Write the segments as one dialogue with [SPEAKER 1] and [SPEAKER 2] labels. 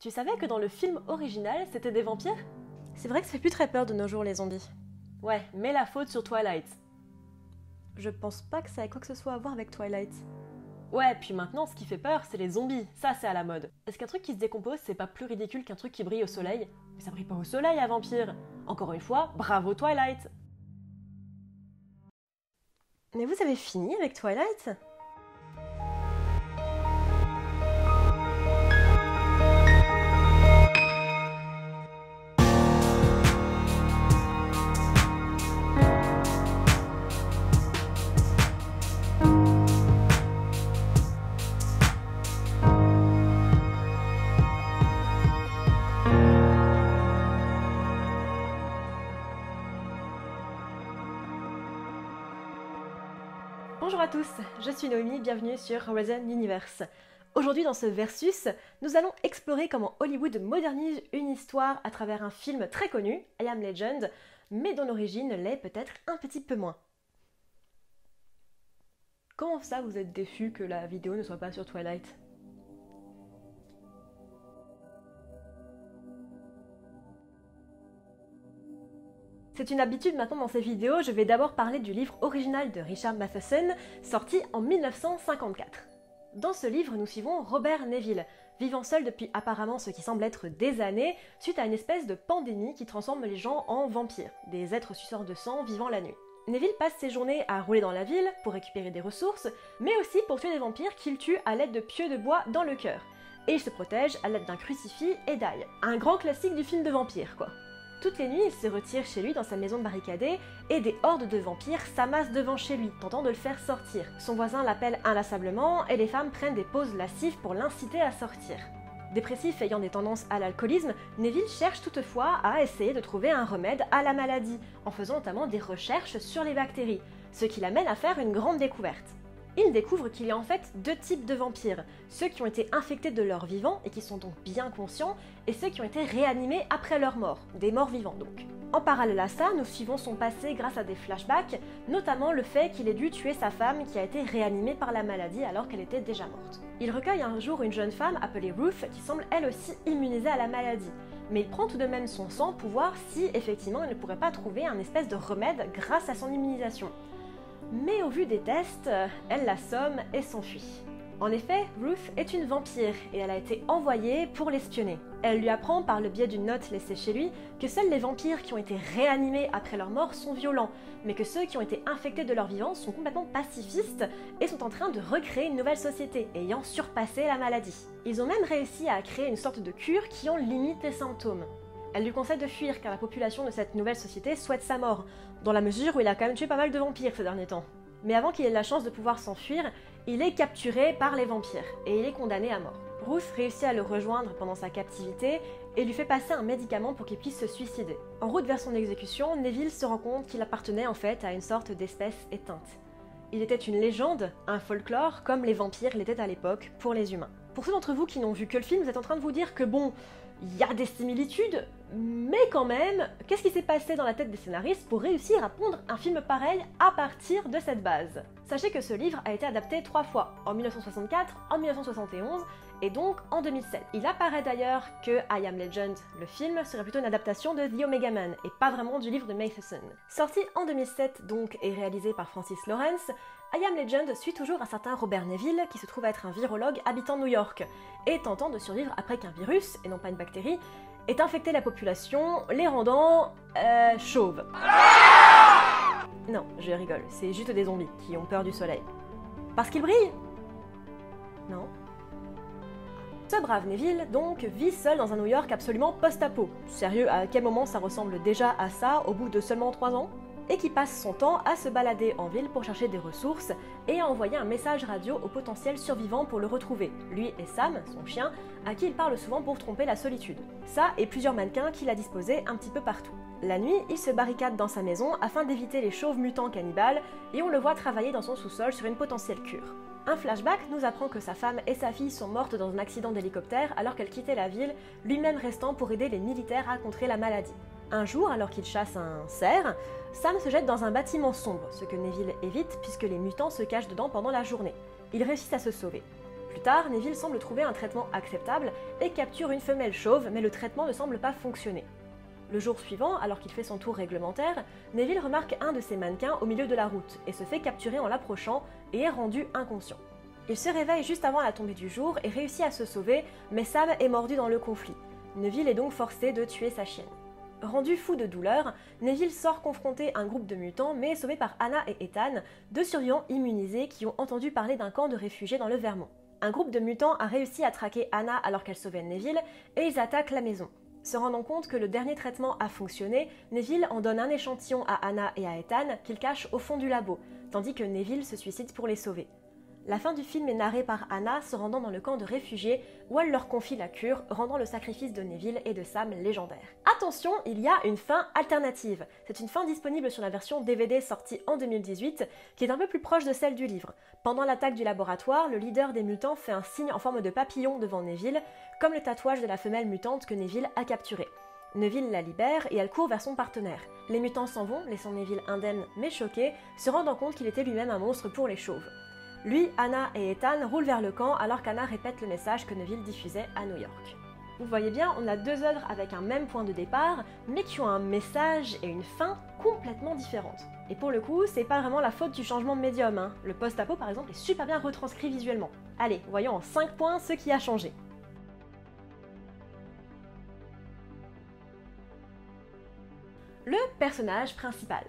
[SPEAKER 1] Tu savais que dans le film original, c'était des vampires?
[SPEAKER 2] C'est vrai que ça fait plus très peur de nos jours les zombies.
[SPEAKER 1] Ouais, mets la faute sur Twilight.
[SPEAKER 2] Je pense pas que ça ait quoi que ce soit à voir avec Twilight.
[SPEAKER 1] Ouais, puis maintenant, ce qui fait peur, c'est les zombies. Ça, c'est à la mode. Est-ce qu'un truc qui se décompose, c'est pas plus ridicule qu'un truc qui brille au soleil? Mais ça brille pas au soleil, à vampire Encore une fois, bravo Twilight
[SPEAKER 2] Mais vous avez fini avec Twilight?
[SPEAKER 1] Tous, je suis Noémie, bienvenue sur Horizon Universe. Aujourd'hui dans ce versus, nous allons explorer comment Hollywood modernise une histoire à travers un film très connu, I Am Legend, mais dont l'origine l'est peut-être un petit peu moins. Comment ça vous êtes déçu que la vidéo ne soit pas sur Twilight? C'est une habitude maintenant dans ces vidéos, je vais d'abord parler du livre original de Richard Matheson, sorti en 1954. Dans ce livre, nous suivons Robert Neville, vivant seul depuis apparemment ce qui semble être des années, suite à une espèce de pandémie qui transforme les gens en vampires, des êtres suceurs de sang vivant la nuit. Neville passe ses journées à rouler dans la ville pour récupérer des ressources, mais aussi pour tuer des vampires qu'il tue à l'aide de pieux de bois dans le cœur. Et il se protège à l'aide d'un crucifix et d'ail. Un grand classique du film de vampire, quoi. Toutes les nuits, il se retire chez lui dans sa maison barricadée et des hordes de vampires s'amassent devant chez lui, tentant de le faire sortir. Son voisin l'appelle inlassablement et les femmes prennent des pauses lascives pour l'inciter à sortir. Dépressif ayant des tendances à l'alcoolisme, Neville cherche toutefois à essayer de trouver un remède à la maladie, en faisant notamment des recherches sur les bactéries, ce qui l'amène à faire une grande découverte il découvre qu'il y a en fait deux types de vampires, ceux qui ont été infectés de leur vivant et qui sont donc bien conscients, et ceux qui ont été réanimés après leur mort, des morts vivants donc. En parallèle à ça, nous suivons son passé grâce à des flashbacks, notamment le fait qu'il ait dû tuer sa femme qui a été réanimée par la maladie alors qu'elle était déjà morte. Il recueille un jour une jeune femme appelée Ruth qui semble elle aussi immunisée à la maladie, mais il prend tout de même son sang pour voir si effectivement il ne pourrait pas trouver un espèce de remède grâce à son immunisation mais au vu des tests, elle l'assomme et s'enfuit. En effet, Ruth est une vampire et elle a été envoyée pour l'espionner. Elle lui apprend par le biais d'une note laissée chez lui que seuls les vampires qui ont été réanimés après leur mort sont violents, mais que ceux qui ont été infectés de leur vivant sont complètement pacifistes et sont en train de recréer une nouvelle société, ayant surpassé la maladie. Ils ont même réussi à créer une sorte de cure qui en limite les symptômes. Elle lui conseille de fuir car la population de cette nouvelle société souhaite sa mort, dans la mesure où il a quand même tué pas mal de vampires ces derniers temps. Mais avant qu'il ait la chance de pouvoir s'enfuir, il est capturé par les vampires et il est condamné à mort. Ruth réussit à le rejoindre pendant sa captivité et lui fait passer un médicament pour qu'il puisse se suicider. En route vers son exécution, Neville se rend compte qu'il appartenait en fait à une sorte d'espèce éteinte. Il était une légende, un folklore, comme les vampires l'étaient à l'époque pour les humains. Pour ceux d'entre vous qui n'ont vu que le film, vous êtes en train de vous dire que bon, il y a des similitudes, mais quand même, qu'est-ce qui s'est passé dans la tête des scénaristes pour réussir à pondre un film pareil à partir de cette base? Sachez que ce livre a été adapté trois fois, en 1964, en 1971 et donc en 2007. Il apparaît d'ailleurs que I Am Legend, le film, serait plutôt une adaptation de The Omega Man et pas vraiment du livre de Matheson. Sorti en 2007 donc et réalisé par Francis Lawrence, I Am Legend suit toujours un certain Robert Neville qui se trouve être un virologue habitant New York et tentant de survivre après qu'un virus, et non pas une bactérie, ait infecté la population, les rendant euh, chauves. Non, je rigole, c'est juste des zombies qui ont peur du soleil. Parce qu'ils brillent? Non ce brave Neville, donc, vit seul dans un New York absolument post-apo. Sérieux, à quel moment ça ressemble déjà à ça au bout de seulement 3 ans? Et qui passe son temps à se balader en ville pour chercher des ressources et à envoyer un message radio au potentiel survivant pour le retrouver, lui et Sam, son chien, à qui il parle souvent pour tromper la solitude. Ça et plusieurs mannequins qu'il a disposés un petit peu partout. La nuit, il se barricade dans sa maison afin d'éviter les chauves mutants cannibales et on le voit travailler dans son sous-sol sur une potentielle cure. Un flashback nous apprend que sa femme et sa fille sont mortes dans un accident d'hélicoptère alors qu'elle quittait la ville, lui-même restant pour aider les militaires à contrer la maladie. Un jour, alors qu'il chasse un cerf, Sam se jette dans un bâtiment sombre, ce que Neville évite puisque les mutants se cachent dedans pendant la journée. Il réussit à se sauver. Plus tard, Neville semble trouver un traitement acceptable et capture une femelle chauve, mais le traitement ne semble pas fonctionner. Le jour suivant, alors qu'il fait son tour réglementaire, Neville remarque un de ses mannequins au milieu de la route et se fait capturer en l'approchant et est rendu inconscient. Il se réveille juste avant la tombée du jour et réussit à se sauver, mais Sam est mordu dans le conflit. Neville est donc forcé de tuer sa chienne. Rendu fou de douleur, Neville sort confronter un groupe de mutants, mais sauvé par Anna et Ethan, deux survivants immunisés qui ont entendu parler d'un camp de réfugiés dans le Vermont. Un groupe de mutants a réussi à traquer Anna alors qu'elle sauvait Neville, et ils attaquent la maison. Se rendant compte que le dernier traitement a fonctionné, Neville en donne un échantillon à Anna et à Ethan qu'il cache au fond du labo, tandis que Neville se suicide pour les sauver. La fin du film est narrée par Anna se rendant dans le camp de réfugiés où elle leur confie la cure, rendant le sacrifice de Neville et de Sam légendaire. Attention, il y a une fin alternative. C'est une fin disponible sur la version DVD sortie en 2018 qui est un peu plus proche de celle du livre. Pendant l'attaque du laboratoire, le leader des mutants fait un signe en forme de papillon devant Neville, comme le tatouage de la femelle mutante que Neville a capturée. Neville la libère et elle court vers son partenaire. Les mutants s'en vont, laissant Neville indemne mais choqué, se rendant compte qu'il était lui-même un monstre pour les chauves. Lui, Anna et Ethan roulent vers le camp alors qu'Anna répète le message que Neville diffusait à New York. Vous voyez bien, on a deux œuvres avec un même point de départ, mais qui ont un message et une fin complètement différentes. Et pour le coup, c'est pas vraiment la faute du changement de médium. Hein. Le post-apo, par exemple, est super bien retranscrit visuellement. Allez, voyons en 5 points ce qui a changé. Le personnage principal.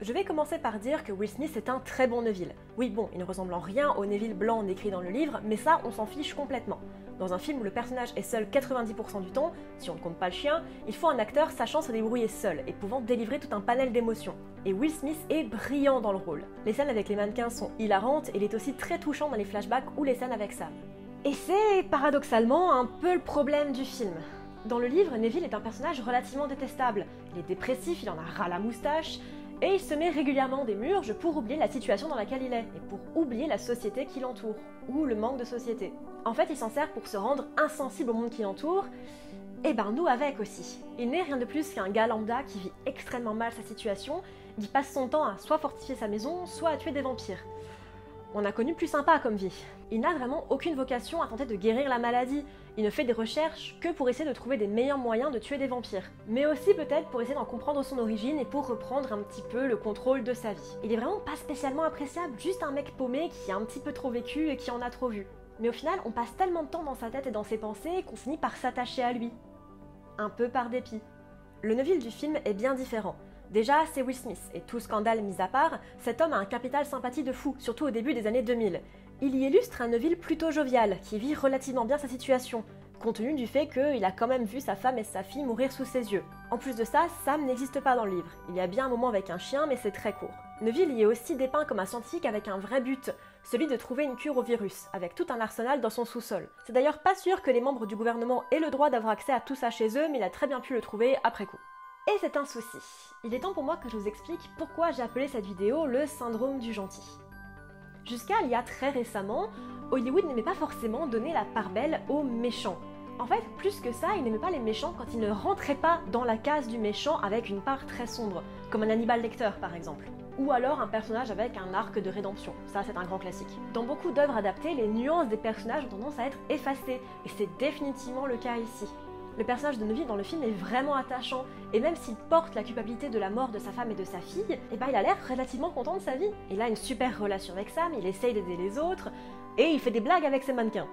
[SPEAKER 1] Je vais commencer par dire que Will Smith est un très bon Neville. Oui, bon, il ne ressemble en rien au Neville blanc décrit dans le livre, mais ça, on s'en fiche complètement. Dans un film où le personnage est seul 90% du temps, si on ne compte pas le chien, il faut un acteur sachant se débrouiller seul et pouvant délivrer tout un panel d'émotions. Et Will Smith est brillant dans le rôle. Les scènes avec les mannequins sont hilarantes et il est aussi très touchant dans les flashbacks ou les scènes avec Sam. Et c'est paradoxalement un peu le problème du film. Dans le livre, Neville est un personnage relativement détestable. Il est dépressif, il en a ras la moustache, et il se met régulièrement des murges pour oublier la situation dans laquelle il est, et pour oublier la société qui l'entoure, ou le manque de société. En fait, il s'en sert pour se rendre insensible au monde qui l'entoure, et ben nous avec aussi. Il n'est rien de plus qu'un gars lambda qui vit extrêmement mal sa situation, qui passe son temps à soit fortifier sa maison, soit à tuer des vampires. On a connu plus sympa comme vie. Il n'a vraiment aucune vocation à tenter de guérir la maladie. Il ne fait des recherches que pour essayer de trouver des meilleurs moyens de tuer des vampires. Mais aussi peut-être pour essayer d'en comprendre son origine et pour reprendre un petit peu le contrôle de sa vie. Il est vraiment pas spécialement appréciable, juste un mec paumé qui a un petit peu trop vécu et qui en a trop vu. Mais au final, on passe tellement de temps dans sa tête et dans ses pensées qu'on finit par s'attacher à lui. Un peu par dépit. Le Neville du film est bien différent. Déjà, c'est Will Smith, et tout scandale mis à part, cet homme a un capital sympathie de fou, surtout au début des années 2000. Il y illustre un Neville plutôt jovial, qui vit relativement bien sa situation, compte tenu du fait qu'il a quand même vu sa femme et sa fille mourir sous ses yeux. En plus de ça, Sam n'existe pas dans le livre. Il y a bien un moment avec un chien, mais c'est très court. Neville y est aussi dépeint comme un scientifique avec un vrai but, celui de trouver une cure au virus, avec tout un arsenal dans son sous-sol. C'est d'ailleurs pas sûr que les membres du gouvernement aient le droit d'avoir accès à tout ça chez eux, mais il a très bien pu le trouver après coup. Et c'est un souci. Il est temps pour moi que je vous explique pourquoi j'ai appelé cette vidéo le syndrome du gentil. Jusqu'à il y a très récemment, Hollywood n'aimait pas forcément donner la part belle aux méchants. En fait, plus que ça, il n'aimait pas les méchants quand ils ne rentraient pas dans la case du méchant avec une part très sombre, comme un Hannibal Lecter par exemple. Ou alors un personnage avec un arc de rédemption, ça c'est un grand classique. Dans beaucoup d'œuvres adaptées, les nuances des personnages ont tendance à être effacées, et c'est définitivement le cas ici. Le personnage de Neville dans le film est vraiment attachant, et même s'il porte la culpabilité de la mort de sa femme et de sa fille, eh ben il a l'air relativement content de sa vie. Il a une super relation avec Sam, il essaye d'aider les autres, et il fait des blagues avec ses mannequins.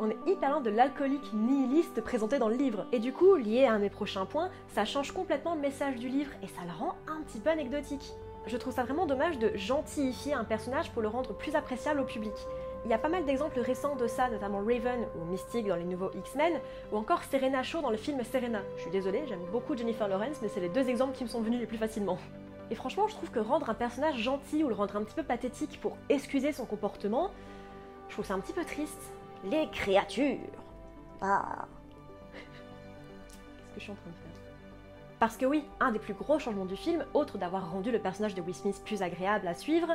[SPEAKER 1] On est hyper loin de l'alcoolique nihiliste présenté dans le livre, et du coup, lié à un des prochains points, ça change complètement le message du livre, et ça le rend un petit peu anecdotique. Je trouve ça vraiment dommage de gentillifier un personnage pour le rendre plus appréciable au public. Il y a pas mal d'exemples récents de ça, notamment Raven ou Mystique dans les nouveaux X-Men, ou encore Serena Shaw dans le film Serena. Je suis désolée, j'aime beaucoup Jennifer Lawrence, mais c'est les deux exemples qui me sont venus les plus facilement. Et franchement, je trouve que rendre un personnage gentil ou le rendre un petit peu pathétique pour excuser son comportement, je trouve ça un petit peu triste. Les créatures Ah Qu'est-ce que je suis en train de faire? Parce que oui, un des plus gros changements du film, autre d'avoir rendu le personnage de Will Smith plus agréable à suivre,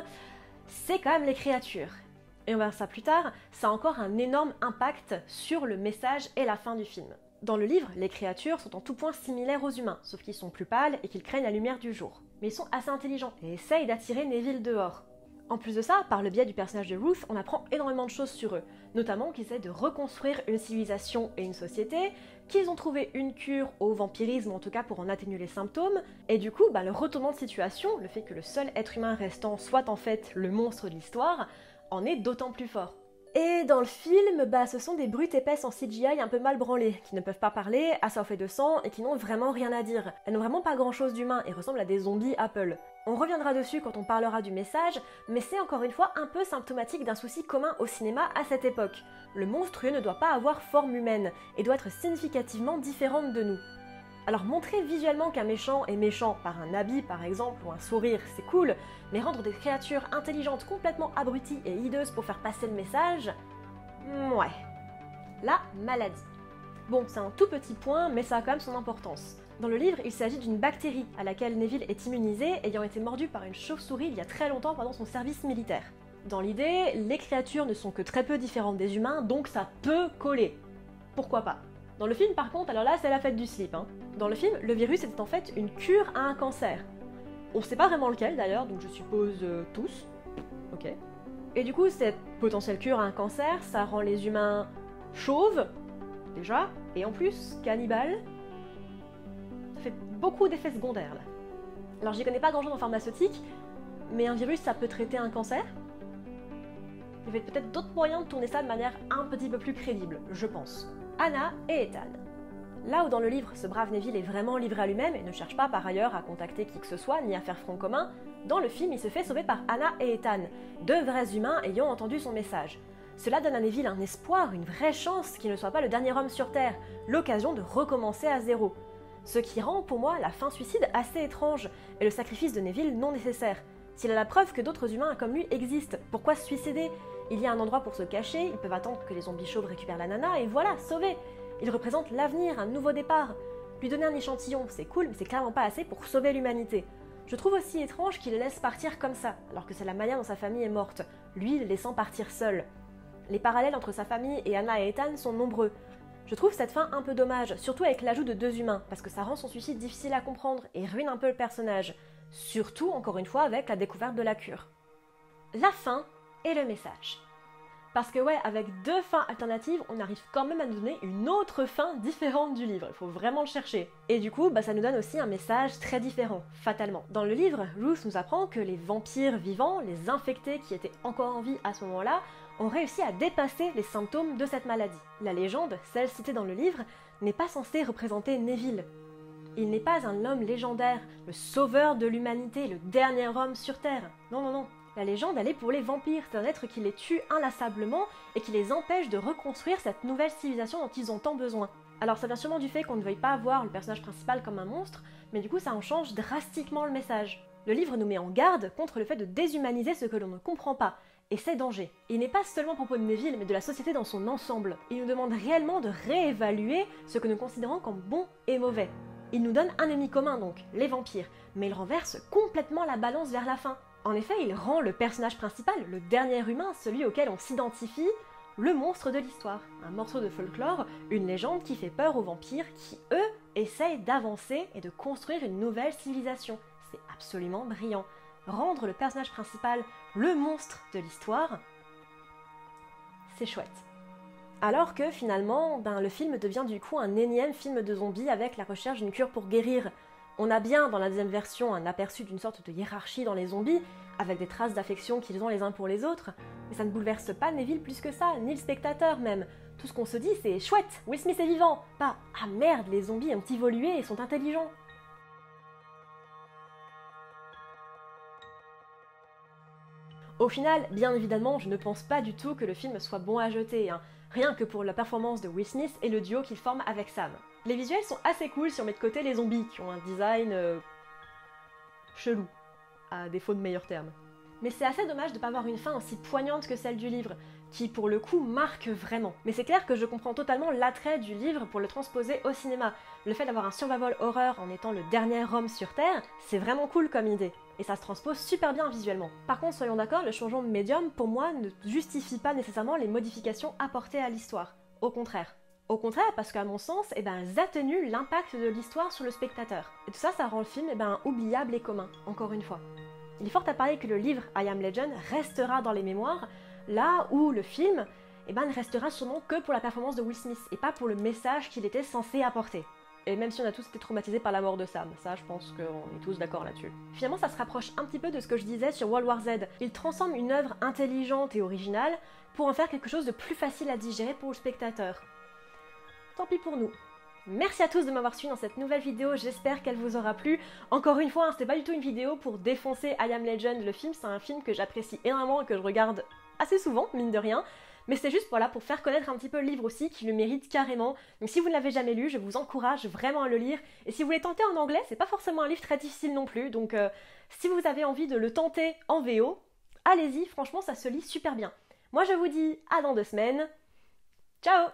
[SPEAKER 1] c'est quand même les créatures et on verra ça plus tard, ça a encore un énorme impact sur le message et la fin du film. Dans le livre, les créatures sont en tout point similaires aux humains, sauf qu'ils sont plus pâles et qu'ils craignent la lumière du jour. Mais ils sont assez intelligents et essayent d'attirer Neville dehors. En plus de ça, par le biais du personnage de Ruth, on apprend énormément de choses sur eux, notamment qu'ils essaient de reconstruire une civilisation et une société, qu'ils ont trouvé une cure au vampirisme, en tout cas pour en atténuer les symptômes, et du coup, bah, le retournement de situation, le fait que le seul être humain restant soit en fait le monstre de l'histoire, en est d'autant plus fort. Et dans le film, bah, ce sont des brutes épaisses en CGI un peu mal branlées, qui ne peuvent pas parler, assoiffées de sang et qui n'ont vraiment rien à dire. Elles n'ont vraiment pas grand chose d'humain et ressemblent à des zombies Apple. On reviendra dessus quand on parlera du message, mais c'est encore une fois un peu symptomatique d'un souci commun au cinéma à cette époque. Le monstrueux ne doit pas avoir forme humaine et doit être significativement différent de nous. Alors montrer visuellement qu'un méchant est méchant par un habit par exemple ou un sourire, c'est cool, mais rendre des créatures intelligentes complètement abruties et hideuses pour faire passer le message, ouais. La maladie. Bon, c'est un tout petit point, mais ça a quand même son importance. Dans le livre, il s'agit d'une bactérie à laquelle Neville est immunisé, ayant été mordu par une chauve-souris il y a très longtemps pendant son service militaire. Dans l'idée, les créatures ne sont que très peu différentes des humains, donc ça peut coller. Pourquoi pas? Dans le film, par contre, alors là, c'est la fête du slip. Hein. Dans le film, le virus était en fait une cure à un cancer. On sait pas vraiment lequel d'ailleurs, donc je suppose euh, tous. Ok. Et du coup, cette potentielle cure à un cancer, ça rend les humains chauves, déjà, et en plus cannibales, fait beaucoup d'effets secondaires là. Alors j'y connais pas grand chose en pharmaceutique, mais un virus ça peut traiter un cancer. Il y avait peut-être d'autres moyens de tourner ça de manière un petit peu plus crédible, je pense. Anna et Ethan. Là où dans le livre, ce brave Neville est vraiment livré à lui-même et ne cherche pas par ailleurs à contacter qui que ce soit ni à faire front commun, dans le film il se fait sauver par Anna et Ethan, deux vrais humains ayant entendu son message. Cela donne à Neville un espoir, une vraie chance qu'il ne soit pas le dernier homme sur Terre, l'occasion de recommencer à zéro. Ce qui rend pour moi la fin suicide assez étrange et le sacrifice de Neville non nécessaire. S'il a la preuve que d'autres humains comme lui existent, pourquoi se suicider? Il y a un endroit pour se cacher, ils peuvent attendre que les zombies chauves récupèrent la nana et voilà, sauvé Il représente l'avenir, un nouveau départ. Lui donner un échantillon, c'est cool, mais c'est clairement pas assez pour sauver l'humanité. Je trouve aussi étrange qu'il le laisse partir comme ça, alors que c'est la manière dont sa famille est morte, lui le laissant partir seul. Les parallèles entre sa famille et Anna et Ethan sont nombreux. Je trouve cette fin un peu dommage, surtout avec l'ajout de deux humains, parce que ça rend son suicide difficile à comprendre et ruine un peu le personnage. Surtout, encore une fois, avec la découverte de la cure. La fin et le message. Parce que ouais, avec deux fins alternatives, on arrive quand même à nous donner une autre fin différente du livre. Il faut vraiment le chercher. Et du coup, bah, ça nous donne aussi un message très différent, fatalement. Dans le livre, Ruth nous apprend que les vampires vivants, les infectés qui étaient encore en vie à ce moment-là, ont réussi à dépasser les symptômes de cette maladie. La légende, celle citée dans le livre, n'est pas censée représenter Neville. Il n'est pas un homme légendaire, le sauveur de l'humanité, le dernier homme sur Terre. Non, non, non. La légende, elle est pour les vampires, c'est un être qui les tue inlassablement et qui les empêche de reconstruire cette nouvelle civilisation dont ils ont tant besoin. Alors ça vient sûrement du fait qu'on ne veuille pas voir le personnage principal comme un monstre, mais du coup ça en change drastiquement le message. Le livre nous met en garde contre le fait de déshumaniser ce que l'on ne comprend pas, et c'est danger. Il n'est pas seulement à propos de Neville, mais de la société dans son ensemble. Il nous demande réellement de réévaluer ce que nous considérons comme bon et mauvais. Il nous donne un ennemi commun donc, les vampires, mais il renverse complètement la balance vers la fin. En effet, il rend le personnage principal, le dernier humain, celui auquel on s'identifie, le monstre de l'histoire. Un morceau de folklore, une légende qui fait peur aux vampires qui, eux, essayent d'avancer et de construire une nouvelle civilisation. C'est absolument brillant. Rendre le personnage principal le monstre de l'histoire, c'est chouette. Alors que finalement, ben, le film devient du coup un énième film de zombies avec la recherche d'une cure pour guérir. On a bien dans la deuxième version un aperçu d'une sorte de hiérarchie dans les zombies, avec des traces d'affection qu'ils ont les uns pour les autres, mais ça ne bouleverse pas Neville plus que ça, ni le spectateur même. Tout ce qu'on se dit c'est chouette, Will Smith est vivant, pas ah merde, les zombies ont évolué et sont intelligents. Au final, bien évidemment, je ne pense pas du tout que le film soit bon à jeter, hein. rien que pour la performance de Will Smith et le duo qu'il forme avec Sam. Les visuels sont assez cool si on met de côté les zombies, qui ont un design... Euh, chelou, à défaut de meilleurs termes. Mais c'est assez dommage de ne pas avoir une fin aussi poignante que celle du livre, qui pour le coup marque vraiment. Mais c'est clair que je comprends totalement l'attrait du livre pour le transposer au cinéma. Le fait d'avoir un survival horror en étant le dernier homme sur Terre, c'est vraiment cool comme idée. Et ça se transpose super bien visuellement. Par contre, soyons d'accord, le changement de médium, pour moi, ne justifie pas nécessairement les modifications apportées à l'histoire. Au contraire. Au contraire, parce qu'à mon sens, eh ben, elles atténuent l'impact de l'histoire sur le spectateur. Et tout ça, ça rend le film eh ben, oubliable et commun, encore une fois. Il est fort à parier que le livre I Am Legend restera dans les mémoires, là où le film eh ben, ne restera sûrement que pour la performance de Will Smith et pas pour le message qu'il était censé apporter. Et même si on a tous été traumatisés par la mort de Sam, ça je pense qu'on est tous d'accord là-dessus. Finalement ça se rapproche un petit peu de ce que je disais sur World War Z. Il transforme une œuvre intelligente et originale pour en faire quelque chose de plus facile à digérer pour le spectateur. Tant pis pour nous. Merci à tous de m'avoir suivi dans cette nouvelle vidéo, j'espère qu'elle vous aura plu. Encore une fois, hein, c'était pas du tout une vidéo pour défoncer I Am Legend, le film, c'est un film que j'apprécie énormément et que je regarde assez souvent, mine de rien. Mais c'est juste voilà, pour faire connaître un petit peu le livre aussi, qui le mérite carrément. Donc si vous ne l'avez jamais lu, je vous encourage vraiment à le lire. Et si vous voulez tenter en anglais, c'est pas forcément un livre très difficile non plus. Donc euh, si vous avez envie de le tenter en VO, allez-y, franchement ça se lit super bien. Moi je vous dis à dans deux semaines. Ciao